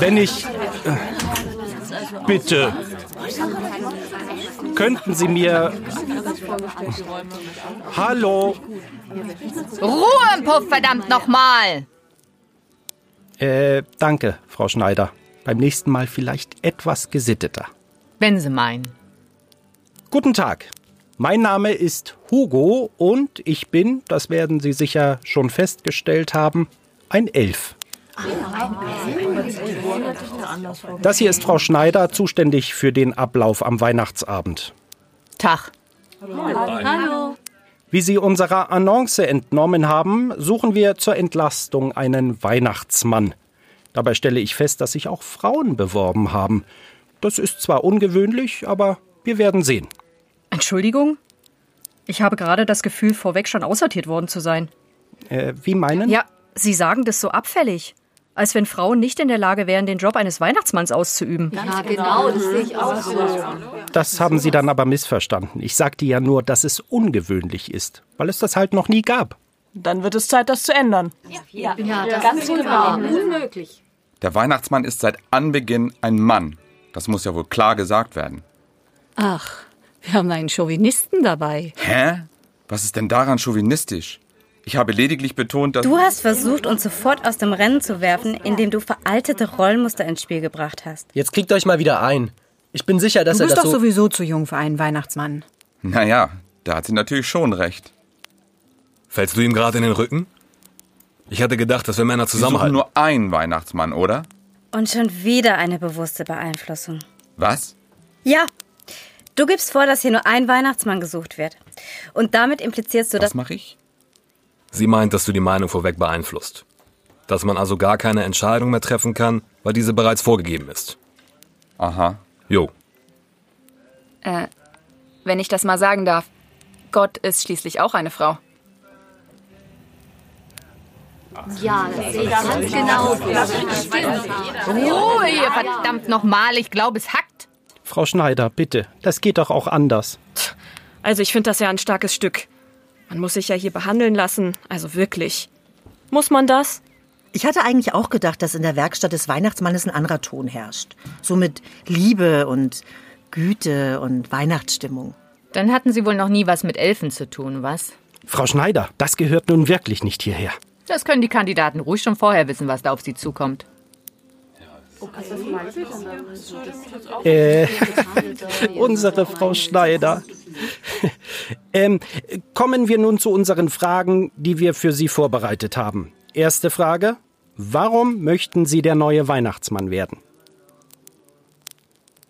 wenn ich... Äh, bitte. Könnten Sie mir... Hallo? Ruhe im Puff, verdammt nochmal! Äh, danke, Frau Schneider. Beim nächsten Mal vielleicht etwas gesitteter. Wenn Sie meinen. Guten Tag. Mein Name ist Hugo und ich bin, das werden Sie sicher schon festgestellt haben, ein Elf. Das hier ist Frau Schneider, zuständig für den Ablauf am Weihnachtsabend. Tag. Hallo. Wie Sie unserer Annonce entnommen haben, suchen wir zur Entlastung einen Weihnachtsmann. Dabei stelle ich fest, dass sich auch Frauen beworben haben. Das ist zwar ungewöhnlich, aber wir werden sehen. Entschuldigung? Ich habe gerade das Gefühl, vorweg schon aussortiert worden zu sein. Äh, wie meinen? Ja, Sie sagen das so abfällig. Als wenn Frauen nicht in der Lage wären, den Job eines Weihnachtsmanns auszuüben. Ja, genau, das sehe ich auch so. Das haben Sie dann aber missverstanden. Ich sagte ja nur, dass es ungewöhnlich ist, weil es das halt noch nie gab. Dann wird es Zeit, das zu ändern. Ja, ja das ganz genau. Unmöglich. Der Weihnachtsmann ist seit Anbeginn ein Mann. Das muss ja wohl klar gesagt werden. Ach, wir haben einen Chauvinisten dabei. Hä? Was ist denn daran chauvinistisch? Ich habe lediglich betont, dass. Du hast versucht, uns sofort aus dem Rennen zu werfen, indem du veraltete Rollenmuster ins Spiel gebracht hast. Jetzt kriegt euch mal wieder ein. Ich bin sicher, dass du er das bist doch so sowieso zu jung für einen Weihnachtsmann. Naja, da hat sie natürlich schon recht. Fällst du ihm gerade in den Rücken? Ich hatte gedacht, dass wir Männer zusammenhalten. nur einen Weihnachtsmann, oder? Und schon wieder eine bewusste Beeinflussung. Was? Ja, du gibst vor, dass hier nur ein Weihnachtsmann gesucht wird. Und damit implizierst du, Was dass... mache ich? Sie meint, dass du die Meinung vorweg beeinflusst. Dass man also gar keine Entscheidung mehr treffen kann, weil diese bereits vorgegeben ist. Aha. Jo. Äh, wenn ich das mal sagen darf. Gott ist schließlich auch eine Frau. Ja, das sehe ich ganz genau. Stimmt. Ruhe hier, verdammt nochmal. Ich glaube, es hackt. Frau Schneider, bitte, das geht doch auch anders. Also ich finde das ja ein starkes Stück. Man muss sich ja hier behandeln lassen. Also wirklich. Muss man das? Ich hatte eigentlich auch gedacht, dass in der Werkstatt des Weihnachtsmannes ein anderer Ton herrscht. So mit Liebe und Güte und Weihnachtsstimmung. Dann hatten Sie wohl noch nie was mit Elfen zu tun, was? Frau Schneider, das gehört nun wirklich nicht hierher. Das können die Kandidaten ruhig schon vorher wissen, was da auf sie zukommt. Äh, unsere Frau Schneider. ähm, kommen wir nun zu unseren Fragen, die wir für Sie vorbereitet haben. Erste Frage. Warum möchten Sie der neue Weihnachtsmann werden?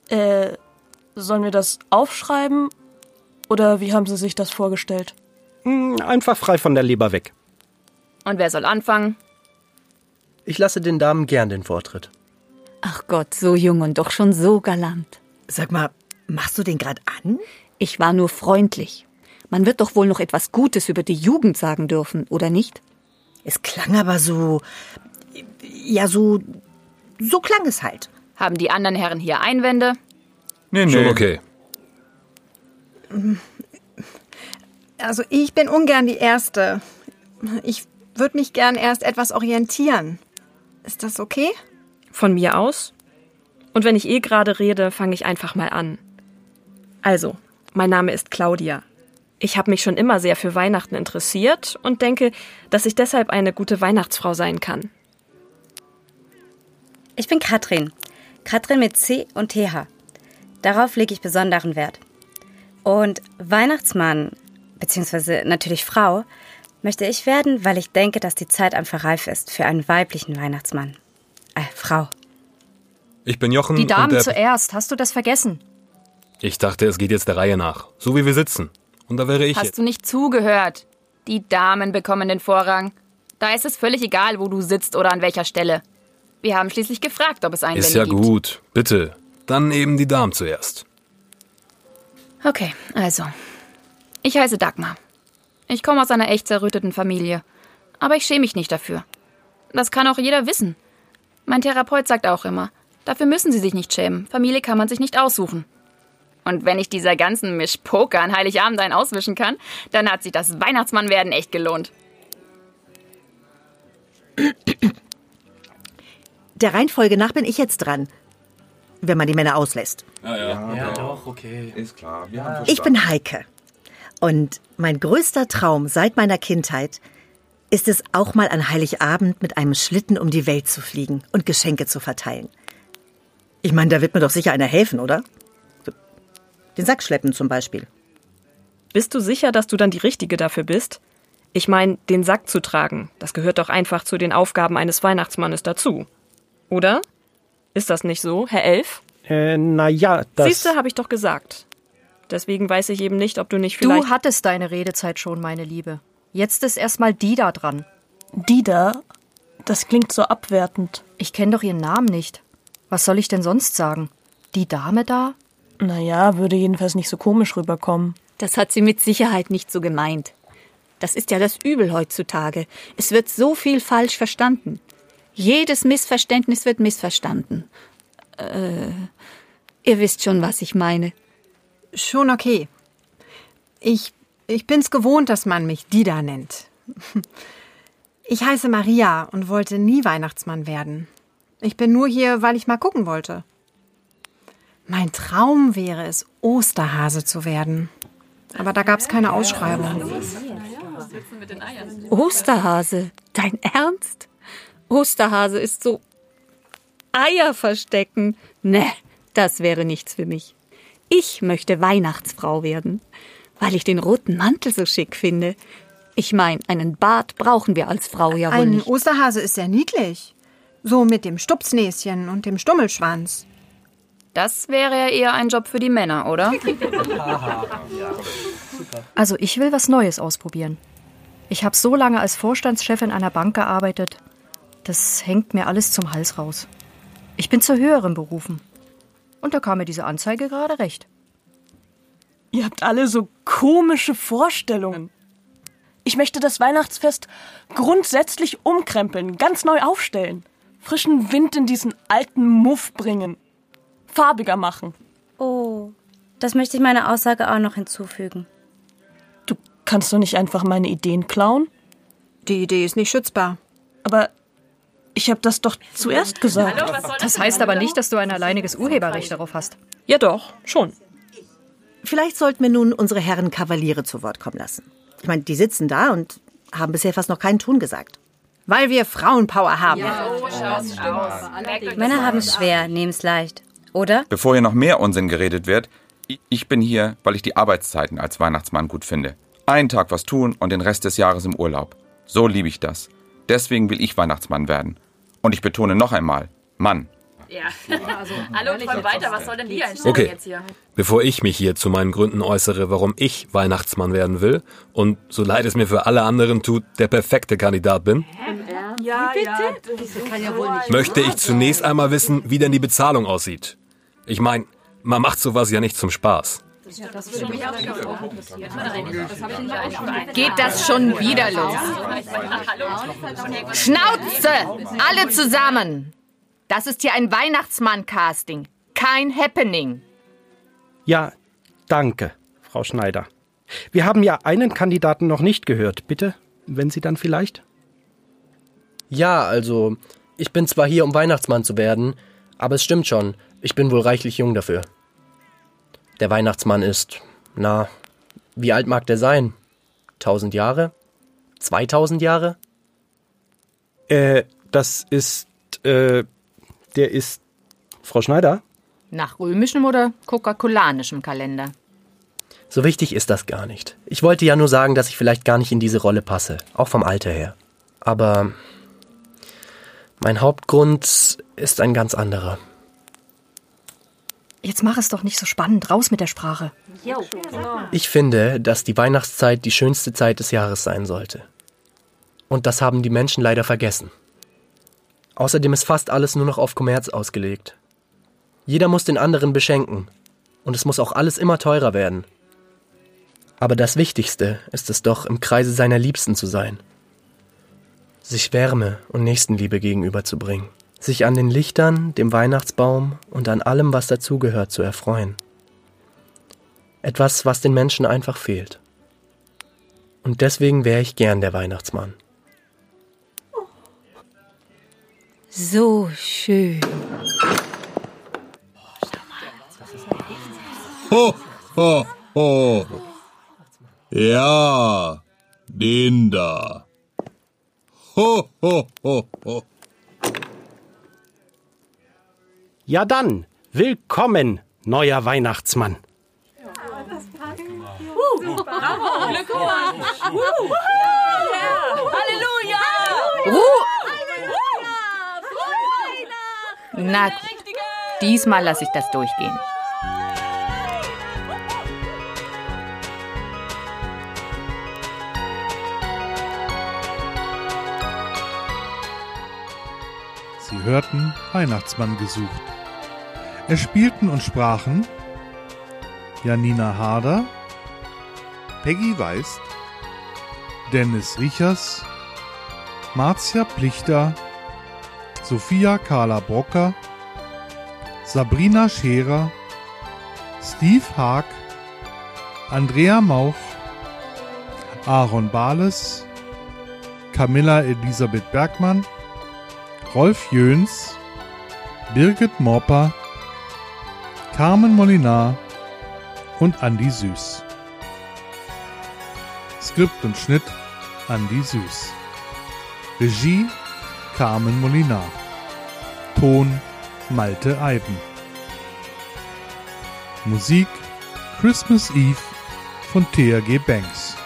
Äh, sollen wir das aufschreiben? Oder wie haben Sie sich das vorgestellt? Hm, einfach frei von der Leber weg. Und wer soll anfangen? Ich lasse den Damen gern den Vortritt. Ach Gott, so jung und doch schon so galant. Sag mal, machst du den gerade an? Ich war nur freundlich. Man wird doch wohl noch etwas Gutes über die Jugend sagen dürfen, oder nicht? Es klang aber so. Ja, so. So klang es halt. Haben die anderen Herren hier Einwände? Nee, nee. Schon okay. Also ich bin ungern die Erste. Ich würde mich gern erst etwas orientieren. Ist das okay? Von mir aus? Und wenn ich eh gerade rede, fange ich einfach mal an. Also, mein Name ist Claudia. Ich habe mich schon immer sehr für Weihnachten interessiert und denke, dass ich deshalb eine gute Weihnachtsfrau sein kann. Ich bin Katrin. Katrin mit C und TH. Darauf lege ich besonderen Wert. Und Weihnachtsmann, beziehungsweise natürlich Frau, möchte ich werden, weil ich denke, dass die Zeit einfach reif ist für einen weiblichen Weihnachtsmann. Äh, Frau. Ich bin Jochen Die Damen zuerst, hast du das vergessen? Ich dachte, es geht jetzt der Reihe nach. So wie wir sitzen. Und da wäre ich Hast du nicht zugehört? Die Damen bekommen den Vorrang. Da ist es völlig egal, wo du sitzt oder an welcher Stelle. Wir haben schließlich gefragt, ob es Einwände Ist ja gibt. gut. Bitte. Dann eben die Damen zuerst. Okay, also. Ich heiße Dagmar. Ich komme aus einer echt zerrütteten Familie. Aber ich schäme mich nicht dafür. Das kann auch jeder wissen. Mein Therapeut sagt auch immer, dafür müssen Sie sich nicht schämen. Familie kann man sich nicht aussuchen. Und wenn ich dieser ganzen Mischpoker an Heiligabend einen auswischen kann, dann hat sich das Weihnachtsmannwerden echt gelohnt. der Reihenfolge nach bin ich jetzt dran. Wenn man die Männer auslässt. Ja, ja. Ja, doch, okay. Ist klar. Wir haben Ich bin Heike. Und mein größter Traum seit meiner Kindheit ist es auch mal an Heiligabend mit einem Schlitten um die Welt zu fliegen und Geschenke zu verteilen. Ich meine, da wird mir doch sicher einer helfen, oder? Den Sack schleppen zum Beispiel. Bist du sicher, dass du dann die Richtige dafür bist? Ich meine, den Sack zu tragen, das gehört doch einfach zu den Aufgaben eines Weihnachtsmannes dazu. Oder? Ist das nicht so, Herr Elf? Äh, naja, das. Siehste, habe ich doch gesagt. Deswegen weiß ich eben nicht, ob du nicht vielleicht. Du hattest deine Redezeit schon, meine Liebe. Jetzt ist erstmal Dida dran. Dida? Das klingt so abwertend. Ich kenne doch ihren Namen nicht. Was soll ich denn sonst sagen? Die Dame da? Naja, würde jedenfalls nicht so komisch rüberkommen. Das hat sie mit Sicherheit nicht so gemeint. Das ist ja das Übel heutzutage. Es wird so viel falsch verstanden. Jedes Missverständnis wird missverstanden. Äh, ihr wisst schon, was ich meine. Schon okay. Ich, ich bin's gewohnt, dass man mich Dida nennt. Ich heiße Maria und wollte nie Weihnachtsmann werden. Ich bin nur hier, weil ich mal gucken wollte. Mein Traum wäre es, Osterhase zu werden. Aber da gab's keine Ausschreibung. Osterhase? Dein Ernst? Osterhase ist so Eier verstecken. Ne, das wäre nichts für mich. Ich möchte Weihnachtsfrau werden, weil ich den roten Mantel so schick finde. Ich meine, einen Bart brauchen wir als Frau ja wohl Ein nicht. Osterhase ist sehr niedlich. So mit dem Stupsnäschen und dem Stummelschwanz. Das wäre ja eher ein Job für die Männer, oder? Also ich will was Neues ausprobieren. Ich habe so lange als Vorstandschefin einer Bank gearbeitet. Das hängt mir alles zum Hals raus. Ich bin zu höheren berufen. Und da kam mir diese Anzeige gerade recht. Ihr habt alle so komische Vorstellungen. Ich möchte das Weihnachtsfest grundsätzlich umkrempeln, ganz neu aufstellen. Frischen Wind in diesen alten Muff bringen. Farbiger machen. Oh, das möchte ich meiner Aussage auch noch hinzufügen. Du kannst doch nicht einfach meine Ideen klauen? Die Idee ist nicht schützbar. Aber ich habe das doch zuerst gesagt. Das heißt aber nicht, dass du ein alleiniges Urheberrecht darauf hast. Ja doch, schon. Vielleicht sollten wir nun unsere Herren Kavaliere zu Wort kommen lassen. Ich meine, die sitzen da und haben bisher fast noch keinen Ton gesagt. Weil wir Frauenpower haben. Männer haben es schwer, nehmen es leicht. Oder? Bevor hier noch mehr Unsinn geredet wird, ich bin hier, weil ich die Arbeitszeiten als Weihnachtsmann gut finde. Einen Tag was tun und den Rest des Jahres im Urlaub. So liebe ich das. Deswegen will ich Weihnachtsmann werden. Und ich betone noch einmal, Mann. Ja. Hallo, träum weiter. Was soll denn die Einstellung Okay, jetzt hier? bevor ich mich hier zu meinen Gründen äußere, warum ich Weihnachtsmann werden will und, so leid es mir für alle anderen tut, der perfekte Kandidat bin, Ja, bitte? möchte ich zunächst einmal wissen, wie denn die Bezahlung aussieht. Ich meine, man macht sowas ja nicht zum Spaß. Geht das schon wieder los? Schnauze! Alle zusammen! Das ist hier ein Weihnachtsmann-Casting, kein Happening. Ja, danke, Frau Schneider. Wir haben ja einen Kandidaten noch nicht gehört. Bitte, wenn Sie dann vielleicht? Ja, also, ich bin zwar hier, um Weihnachtsmann zu werden, aber es stimmt schon, ich bin wohl reichlich jung dafür. Der Weihnachtsmann ist, na, wie alt mag der sein? Tausend Jahre? Zweitausend Jahre? Äh, das ist, äh, der ist. Frau Schneider? Nach römischem oder coca-colanischem Kalender? So wichtig ist das gar nicht. Ich wollte ja nur sagen, dass ich vielleicht gar nicht in diese Rolle passe, auch vom Alter her. Aber mein Hauptgrund ist ein ganz anderer. Jetzt mach es doch nicht so spannend. Raus mit der Sprache. Ich finde, dass die Weihnachtszeit die schönste Zeit des Jahres sein sollte. Und das haben die Menschen leider vergessen. Außerdem ist fast alles nur noch auf Kommerz ausgelegt. Jeder muss den anderen beschenken. Und es muss auch alles immer teurer werden. Aber das Wichtigste ist es doch, im Kreise seiner Liebsten zu sein. Sich Wärme und Nächstenliebe gegenüberzubringen. Sich an den Lichtern, dem Weihnachtsbaum und an allem, was dazugehört, zu erfreuen. Etwas, was den Menschen einfach fehlt. Und deswegen wäre ich gern der Weihnachtsmann. So schön. Ho, ho, ho. Ja, den da. Ho, ho, ho, ho. Ja dann, willkommen, neuer Weihnachtsmann. Halleluja! Na gut, diesmal lasse ich das durchgehen. Sie hörten Weihnachtsmann gesucht. Es spielten und sprachen Janina Harder, Peggy Weist, Dennis Riechers, Marzia Plichter, Sophia Carla Brocker, Sabrina Scherer, Steve Haag, Andrea Mauch, Aaron Bales, Camilla Elisabeth Bergmann, Rolf Jöns, Birgit Morper, Carmen Molinar und Andi Süß. Skript und Schnitt Andi Süß. Regie Carmen Molinar. Ton Malte Eiben. Musik Christmas Eve von THG Banks.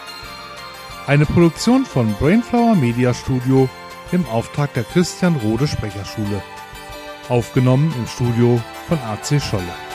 Eine Produktion von Brainflower Media Studio im Auftrag der Christian Rode Sprecherschule. Aufgenommen im Studio von AC Scholle.